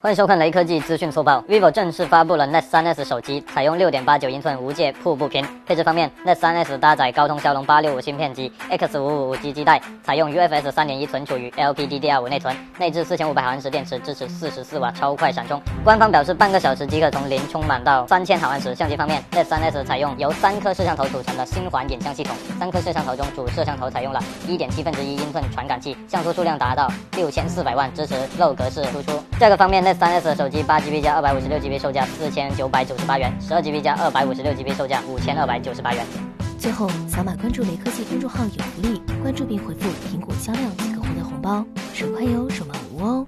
欢迎收看雷科技资讯速报。vivo 正式发布了 Net 3S 手机，采用6.89英寸无界瀑布屏。配置方面，Net 3S 搭载高通骁龙865芯片及 X555 基带，采用 UFS 3.1存储与 LPDDR5 内存，内置4500毫安时电池，支持44瓦超快闪充。官方表示，半个小时即可从零充满到3000毫安时。相机方面，Net 3S 采用由三颗摄像头组成的星环影像系统，三颗摄像头中主摄像头采用了1.7分之一英寸传感器，像素数量达到6400万，支持 RAW 格式输出。价格方面，Net 3S 手机八 GB 加二百五十六 GB 售价四千九百九十八元，十二 GB 加二百五十六 GB 售价五千二百九十八元。最后，扫码关注雷科技公众号有福利，关注并回复“苹果销量”即可获得红包，手快有，手慢无哦。